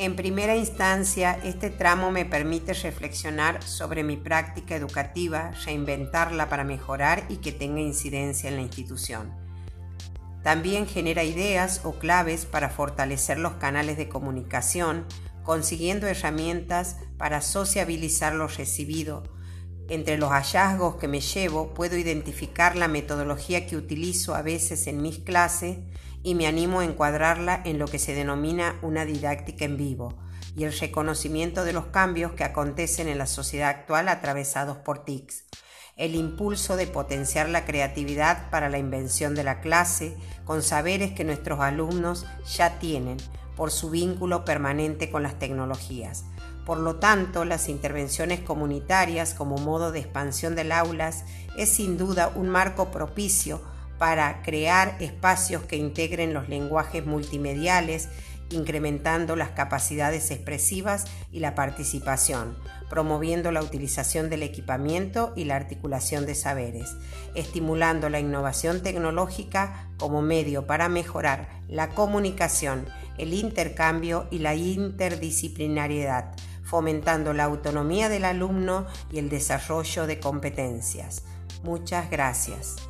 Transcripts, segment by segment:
En primera instancia, este tramo me permite reflexionar sobre mi práctica educativa, reinventarla para mejorar y que tenga incidencia en la institución. También genera ideas o claves para fortalecer los canales de comunicación, consiguiendo herramientas para sociabilizar lo recibido. Entre los hallazgos que me llevo puedo identificar la metodología que utilizo a veces en mis clases y me animo a encuadrarla en lo que se denomina una didáctica en vivo y el reconocimiento de los cambios que acontecen en la sociedad actual atravesados por TICs, el impulso de potenciar la creatividad para la invención de la clase con saberes que nuestros alumnos ya tienen por su vínculo permanente con las tecnologías. Por lo tanto, las intervenciones comunitarias como modo de expansión del aulas es sin duda un marco propicio para crear espacios que integren los lenguajes multimediales, incrementando las capacidades expresivas y la participación, promoviendo la utilización del equipamiento y la articulación de saberes, estimulando la innovación tecnológica como medio para mejorar la comunicación, el intercambio y la interdisciplinariedad, fomentando la autonomía del alumno y el desarrollo de competencias. Muchas gracias.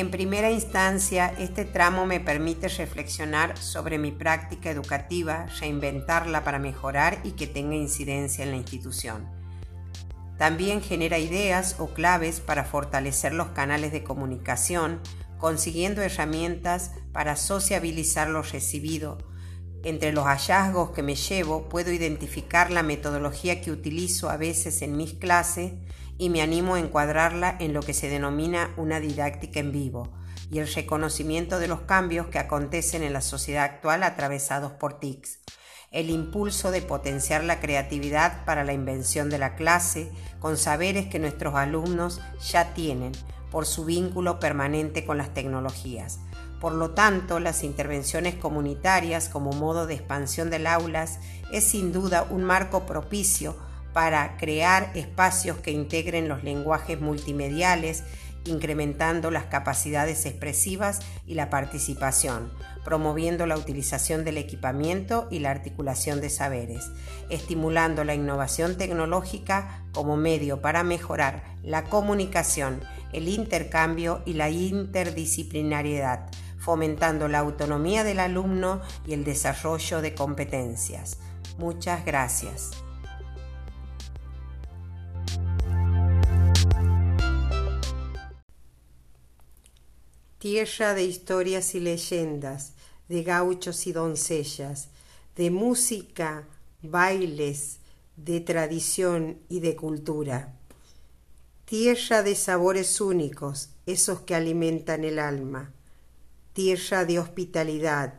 En primera instancia, este tramo me permite reflexionar sobre mi práctica educativa, reinventarla para mejorar y que tenga incidencia en la institución. También genera ideas o claves para fortalecer los canales de comunicación, consiguiendo herramientas para sociabilizar lo recibido. Entre los hallazgos que me llevo puedo identificar la metodología que utilizo a veces en mis clases y me animo a encuadrarla en lo que se denomina una didáctica en vivo y el reconocimiento de los cambios que acontecen en la sociedad actual atravesados por TICs, el impulso de potenciar la creatividad para la invención de la clase con saberes que nuestros alumnos ya tienen por su vínculo permanente con las tecnologías. Por lo tanto, las intervenciones comunitarias como modo de expansión del aulas es sin duda un marco propicio para crear espacios que integren los lenguajes multimediales, incrementando las capacidades expresivas y la participación, promoviendo la utilización del equipamiento y la articulación de saberes, estimulando la innovación tecnológica como medio para mejorar la comunicación, el intercambio y la interdisciplinariedad, fomentando la autonomía del alumno y el desarrollo de competencias. Muchas gracias. Tierra de historias y leyendas, de gauchos y doncellas, de música, bailes, de tradición y de cultura. Tierra de sabores únicos, esos que alimentan el alma. Tierra de hospitalidad,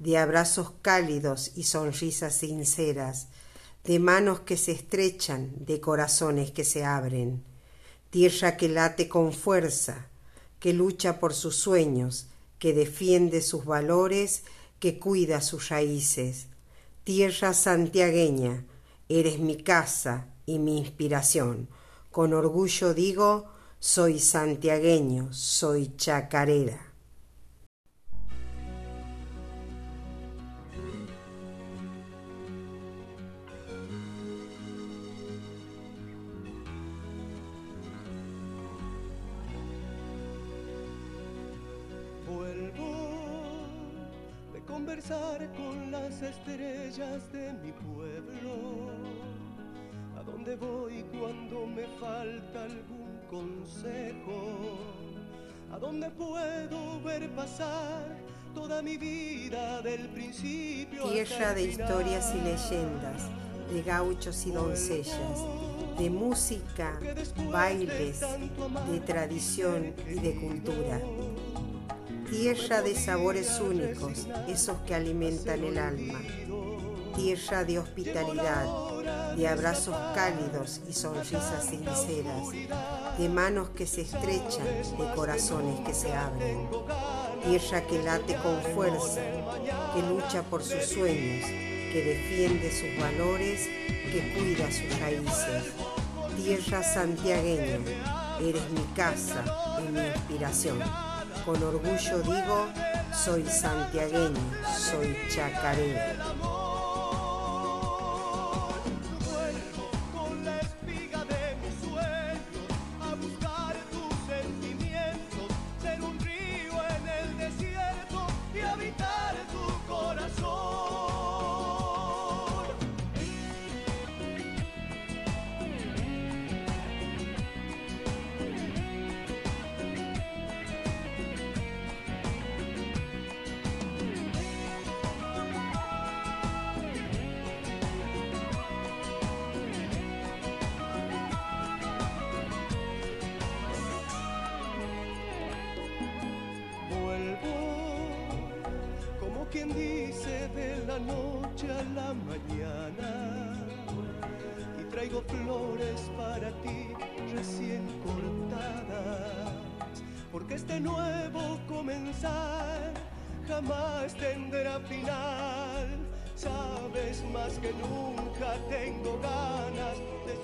de abrazos cálidos y sonrisas sinceras, de manos que se estrechan, de corazones que se abren. Tierra que late con fuerza, que lucha por sus sueños, que defiende sus valores, que cuida sus raíces. Tierra santiagueña, eres mi casa y mi inspiración. Con orgullo digo, soy santiagueño, soy chacarera. Con las estrellas de mi pueblo. ¿A dónde voy cuando me falta algún consejo? ¿A dónde puedo ver pasar toda mi vida del principio? Tierra de historias y leyendas, de gauchos y doncellas, de música, bailes, de tradición y de cultura tierra de sabores únicos, esos que alimentan el alma, tierra de hospitalidad, de abrazos cálidos y sonrisas sinceras, de manos que se estrechan, de corazones que se abren, tierra que late con fuerza, que lucha por sus sueños, que defiende sus valores, que cuida sus raíces, Tierra santiagueña, eres mi casa y mi inspiración. Con orgullo digo, soy santiagueño, soy chacarero. a la mañana y traigo flores para ti recién cortadas, porque este nuevo comenzar jamás tendrá final. Sabes más que nunca tengo ganas de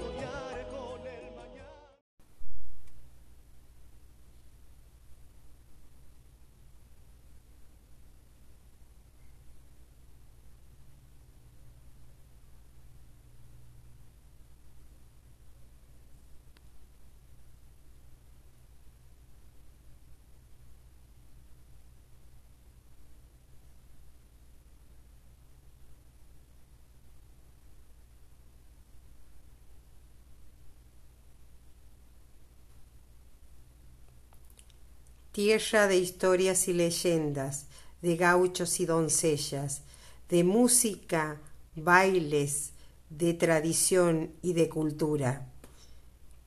tierra de historias y leyendas, de gauchos y doncellas, de música, bailes, de tradición y de cultura.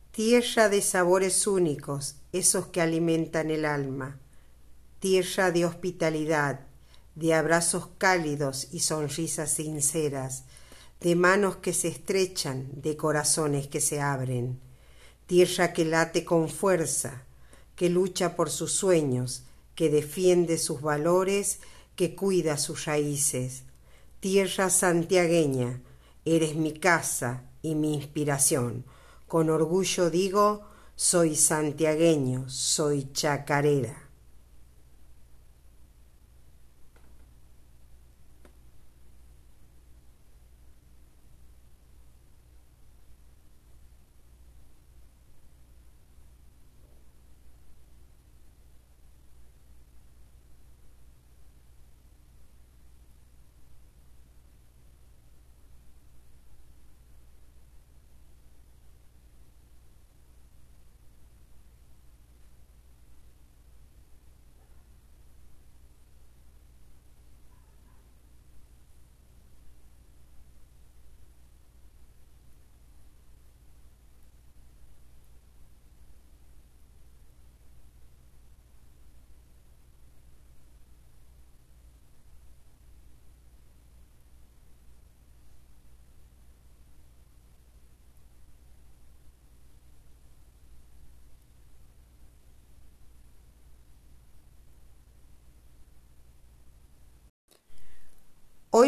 Tierra de sabores únicos, esos que alimentan el alma. Tierra de hospitalidad, de abrazos cálidos y sonrisas sinceras, de manos que se estrechan, de corazones que se abren. Tierra que late con fuerza, que lucha por sus sueños, que defiende sus valores, que cuida sus raíces. Tierra santiagueña, eres mi casa y mi inspiración. Con orgullo digo, soy santiagueño, soy chacarera.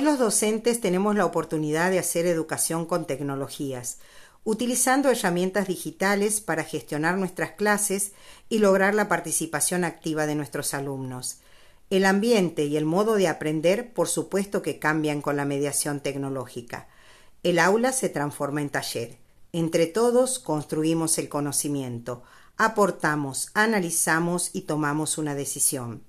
Hoy los docentes tenemos la oportunidad de hacer educación con tecnologías, utilizando herramientas digitales para gestionar nuestras clases y lograr la participación activa de nuestros alumnos. El ambiente y el modo de aprender, por supuesto que cambian con la mediación tecnológica. El aula se transforma en taller. Entre todos construimos el conocimiento, aportamos, analizamos y tomamos una decisión.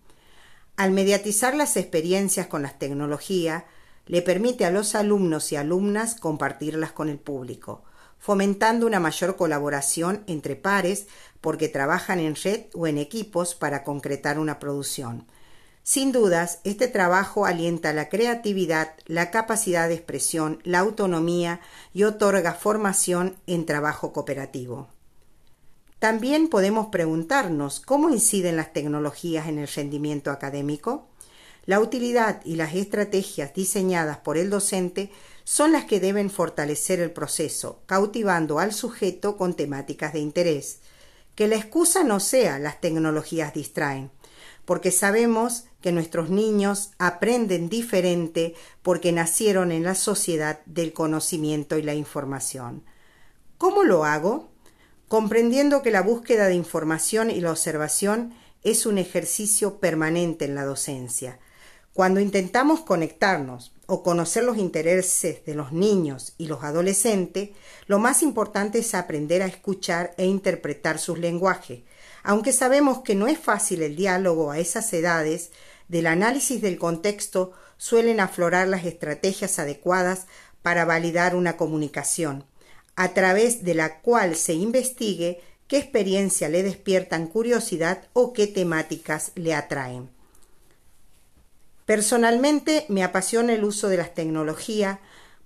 Al mediatizar las experiencias con las tecnologías, le permite a los alumnos y alumnas compartirlas con el público, fomentando una mayor colaboración entre pares porque trabajan en red o en equipos para concretar una producción. Sin dudas, este trabajo alienta la creatividad, la capacidad de expresión, la autonomía y otorga formación en trabajo cooperativo. También podemos preguntarnos cómo inciden las tecnologías en el rendimiento académico. La utilidad y las estrategias diseñadas por el docente son las que deben fortalecer el proceso, cautivando al sujeto con temáticas de interés. Que la excusa no sea las tecnologías distraen, porque sabemos que nuestros niños aprenden diferente porque nacieron en la sociedad del conocimiento y la información. ¿Cómo lo hago? Comprendiendo que la búsqueda de información y la observación es un ejercicio permanente en la docencia. Cuando intentamos conectarnos o conocer los intereses de los niños y los adolescentes, lo más importante es aprender a escuchar e interpretar sus lenguajes. Aunque sabemos que no es fácil el diálogo a esas edades, del análisis del contexto suelen aflorar las estrategias adecuadas para validar una comunicación, a través de la cual se investigue qué experiencia le despiertan curiosidad o qué temáticas le atraen. Personalmente me apasiona el uso de las tecnologías,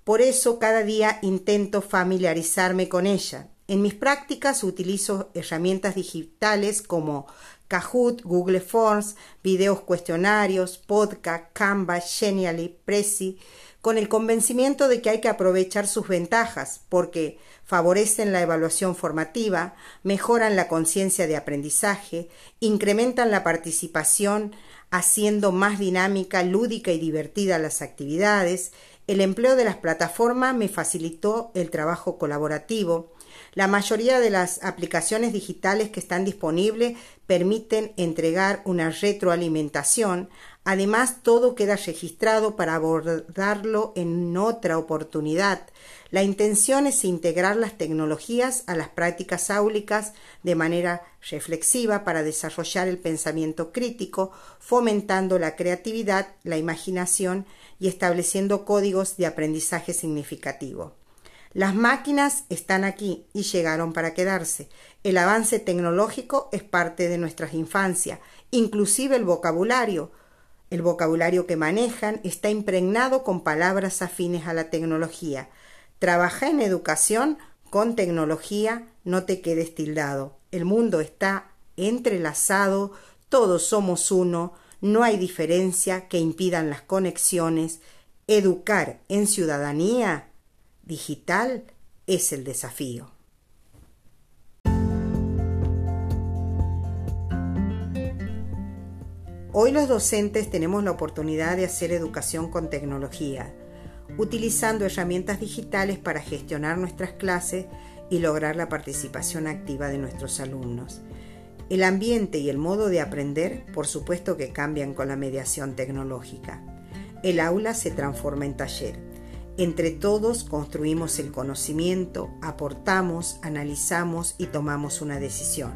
por eso cada día intento familiarizarme con ella. En mis prácticas utilizo herramientas digitales como Kahoot, Google Forms, videos cuestionarios, podcast, Canva, Genially, Prezi, con el convencimiento de que hay que aprovechar sus ventajas, porque favorecen la evaluación formativa, mejoran la conciencia de aprendizaje, incrementan la participación, haciendo más dinámica, lúdica y divertida las actividades, el empleo de las plataformas me facilitó el trabajo colaborativo. La mayoría de las aplicaciones digitales que están disponibles permiten entregar una retroalimentación. Además, todo queda registrado para abordarlo en otra oportunidad. La intención es integrar las tecnologías a las prácticas áulicas de manera reflexiva para desarrollar el pensamiento crítico, fomentando la creatividad, la imaginación y estableciendo códigos de aprendizaje significativo. Las máquinas están aquí y llegaron para quedarse. El avance tecnológico es parte de nuestras infancias, inclusive el vocabulario. El vocabulario que manejan está impregnado con palabras afines a la tecnología. Trabaja en educación con tecnología, no te quedes tildado. El mundo está entrelazado, todos somos uno, no hay diferencia que impidan las conexiones. Educar en ciudadanía digital es el desafío. Hoy los docentes tenemos la oportunidad de hacer educación con tecnología utilizando herramientas digitales para gestionar nuestras clases y lograr la participación activa de nuestros alumnos. El ambiente y el modo de aprender, por supuesto que cambian con la mediación tecnológica. El aula se transforma en taller. Entre todos construimos el conocimiento, aportamos, analizamos y tomamos una decisión.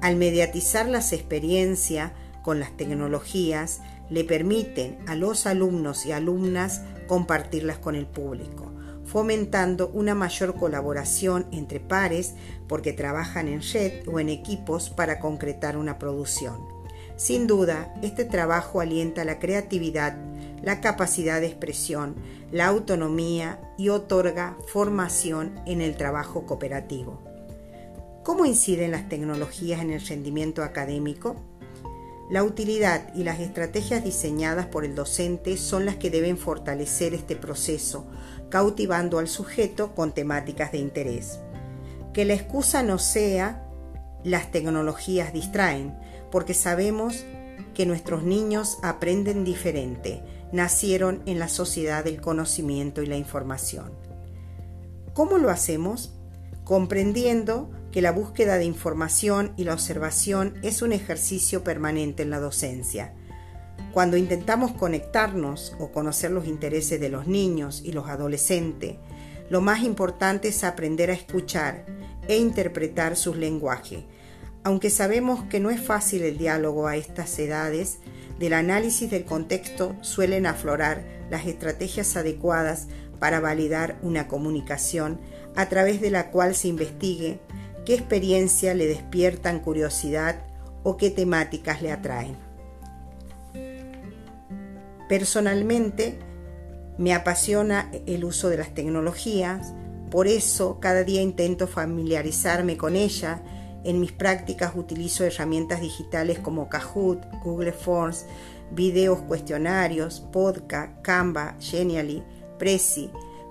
Al mediatizar las experiencias con las tecnologías, le permiten a los alumnos y alumnas compartirlas con el público, fomentando una mayor colaboración entre pares porque trabajan en red o en equipos para concretar una producción. Sin duda, este trabajo alienta la creatividad, la capacidad de expresión, la autonomía y otorga formación en el trabajo cooperativo. ¿Cómo inciden las tecnologías en el rendimiento académico? La utilidad y las estrategias diseñadas por el docente son las que deben fortalecer este proceso, cautivando al sujeto con temáticas de interés. Que la excusa no sea las tecnologías distraen, porque sabemos que nuestros niños aprenden diferente, nacieron en la sociedad del conocimiento y la información. ¿Cómo lo hacemos? Comprendiendo que la búsqueda de información y la observación es un ejercicio permanente en la docencia. Cuando intentamos conectarnos o conocer los intereses de los niños y los adolescentes, lo más importante es aprender a escuchar e interpretar sus lenguajes. Aunque sabemos que no es fácil el diálogo a estas edades, del análisis del contexto suelen aflorar las estrategias adecuadas para validar una comunicación a través de la cual se investigue qué experiencia le despiertan curiosidad o qué temáticas le atraen. Personalmente, me apasiona el uso de las tecnologías, por eso cada día intento familiarizarme con ella. En mis prácticas utilizo herramientas digitales como Kahoot, Google Forms, videos cuestionarios, podcast, Canva, Genially, Prezi,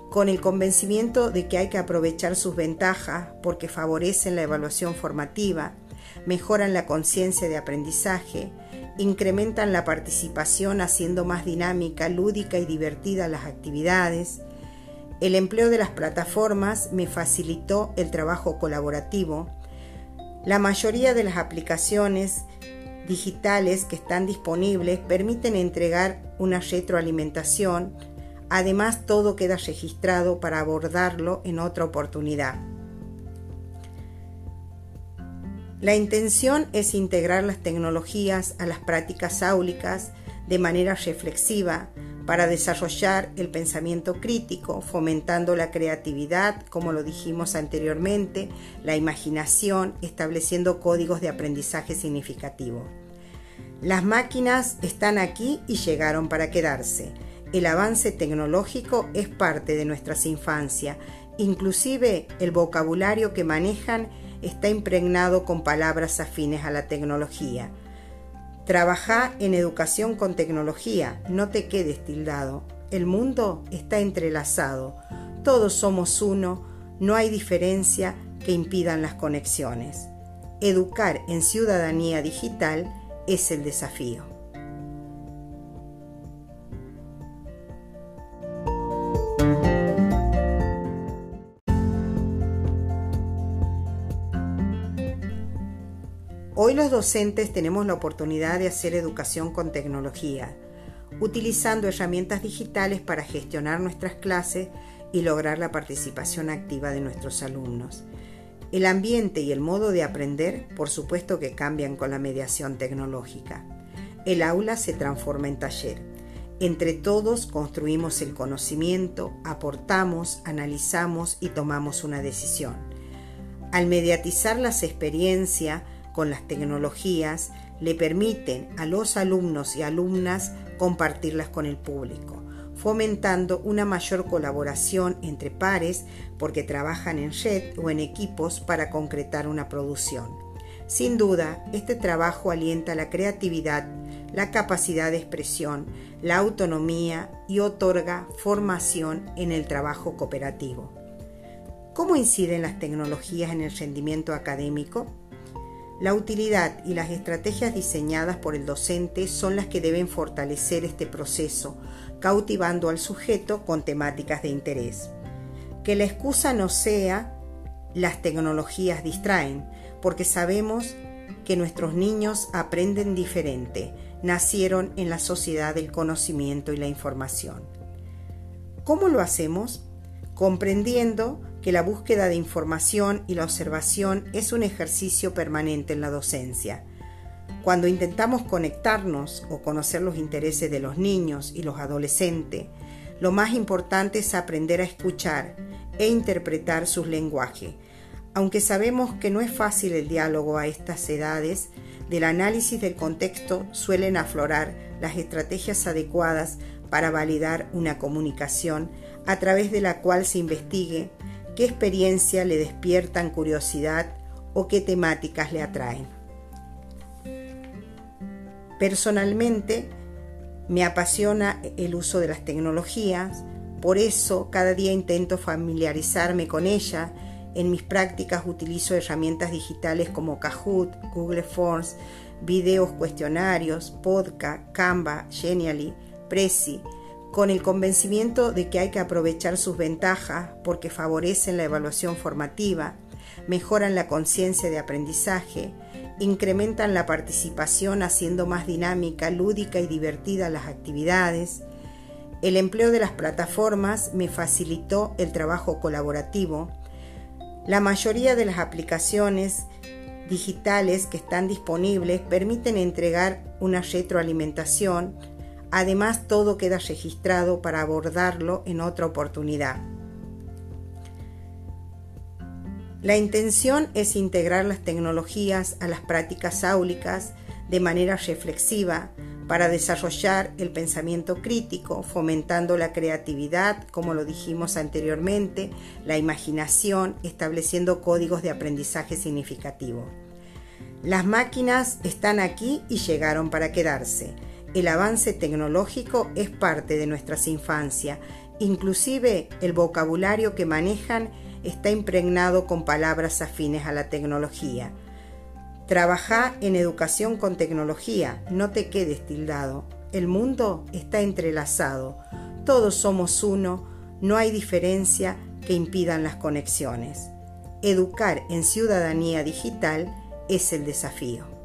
con el convencimiento de que hay que aprovechar sus ventajas porque favorecen la evaluación formativa, mejoran la conciencia de aprendizaje, incrementan la participación haciendo más dinámica, lúdica y divertida las actividades, El empleo de las plataformas me facilitó el trabajo colaborativo. La mayoría de las aplicaciones digitales que están disponibles permiten entregar una retroalimentación. Además, todo queda registrado para abordarlo en otra oportunidad. La intención es integrar las tecnologías a las prácticas áulicas de manera reflexiva para desarrollar el pensamiento crítico, fomentando la creatividad, como lo dijimos anteriormente, la imaginación, estableciendo códigos de aprendizaje significativo. Las máquinas están aquí y llegaron para quedarse. El avance tecnológico es parte de nuestras infancias, inclusive el vocabulario que manejan está impregnado con palabras afines a la tecnología. Trabaja en educación con tecnología, no te quedes tildado. El mundo está entrelazado, todos somos uno, no hay diferencia que impidan las conexiones. Educar en ciudadanía digital es el desafío. Los docentes tenemos la oportunidad de hacer educación con tecnología, utilizando herramientas digitales para gestionar nuestras clases y lograr la participación activa de nuestros alumnos. El ambiente y el modo de aprender, por supuesto que cambian con la mediación tecnológica. El aula se transforma en taller. Entre todos construimos el conocimiento, aportamos, analizamos y tomamos una decisión. Al mediatizar las experiencias, con las tecnologías le permiten a los alumnos y alumnas compartirlas con el público, fomentando una mayor colaboración entre pares porque trabajan en red o en equipos para concretar una producción. Sin duda, este trabajo alienta la creatividad, la capacidad de expresión, la autonomía y otorga formación en el trabajo cooperativo. ¿Cómo inciden las tecnologías en el rendimiento académico? La utilidad y las estrategias diseñadas por el docente son las que deben fortalecer este proceso, cautivando al sujeto con temáticas de interés. Que la excusa no sea las tecnologías distraen, porque sabemos que nuestros niños aprenden diferente, nacieron en la sociedad del conocimiento y la información. ¿Cómo lo hacemos? Comprendiendo que la búsqueda de información y la observación es un ejercicio permanente en la docencia. Cuando intentamos conectarnos o conocer los intereses de los niños y los adolescentes, lo más importante es aprender a escuchar e interpretar sus lenguajes. Aunque sabemos que no es fácil el diálogo a estas edades, del análisis del contexto suelen aflorar las estrategias adecuadas para validar una comunicación a través de la cual se investigue qué experiencia le despiertan curiosidad o qué temáticas le atraen. Personalmente, me apasiona el uso de las tecnologías, por eso cada día intento familiarizarme con ella. En mis prácticas utilizo herramientas digitales como Kahoot, Google Forms, videos cuestionarios, podcast, Canva, Genially, Prezi, con el convencimiento de que hay que aprovechar sus ventajas porque favorecen la evaluación formativa, mejoran la conciencia de aprendizaje, incrementan la participación haciendo más dinámica, lúdica y divertida las actividades. El empleo de las plataformas me facilitó el trabajo colaborativo. La mayoría de las aplicaciones digitales que están disponibles permiten entregar una retroalimentación Además, todo queda registrado para abordarlo en otra oportunidad. La intención es integrar las tecnologías a las prácticas áulicas de manera reflexiva para desarrollar el pensamiento crítico, fomentando la creatividad, como lo dijimos anteriormente, la imaginación, estableciendo códigos de aprendizaje significativo. Las máquinas están aquí y llegaron para quedarse el avance tecnológico es parte de nuestras infancias, inclusive el vocabulario que manejan está impregnado con palabras afines a la tecnología. Trabaja en educación con tecnología, no te quedes tildado. El mundo está entrelazado, todos somos uno, no hay diferencia que impidan las conexiones. Educar en ciudadanía digital es el desafío.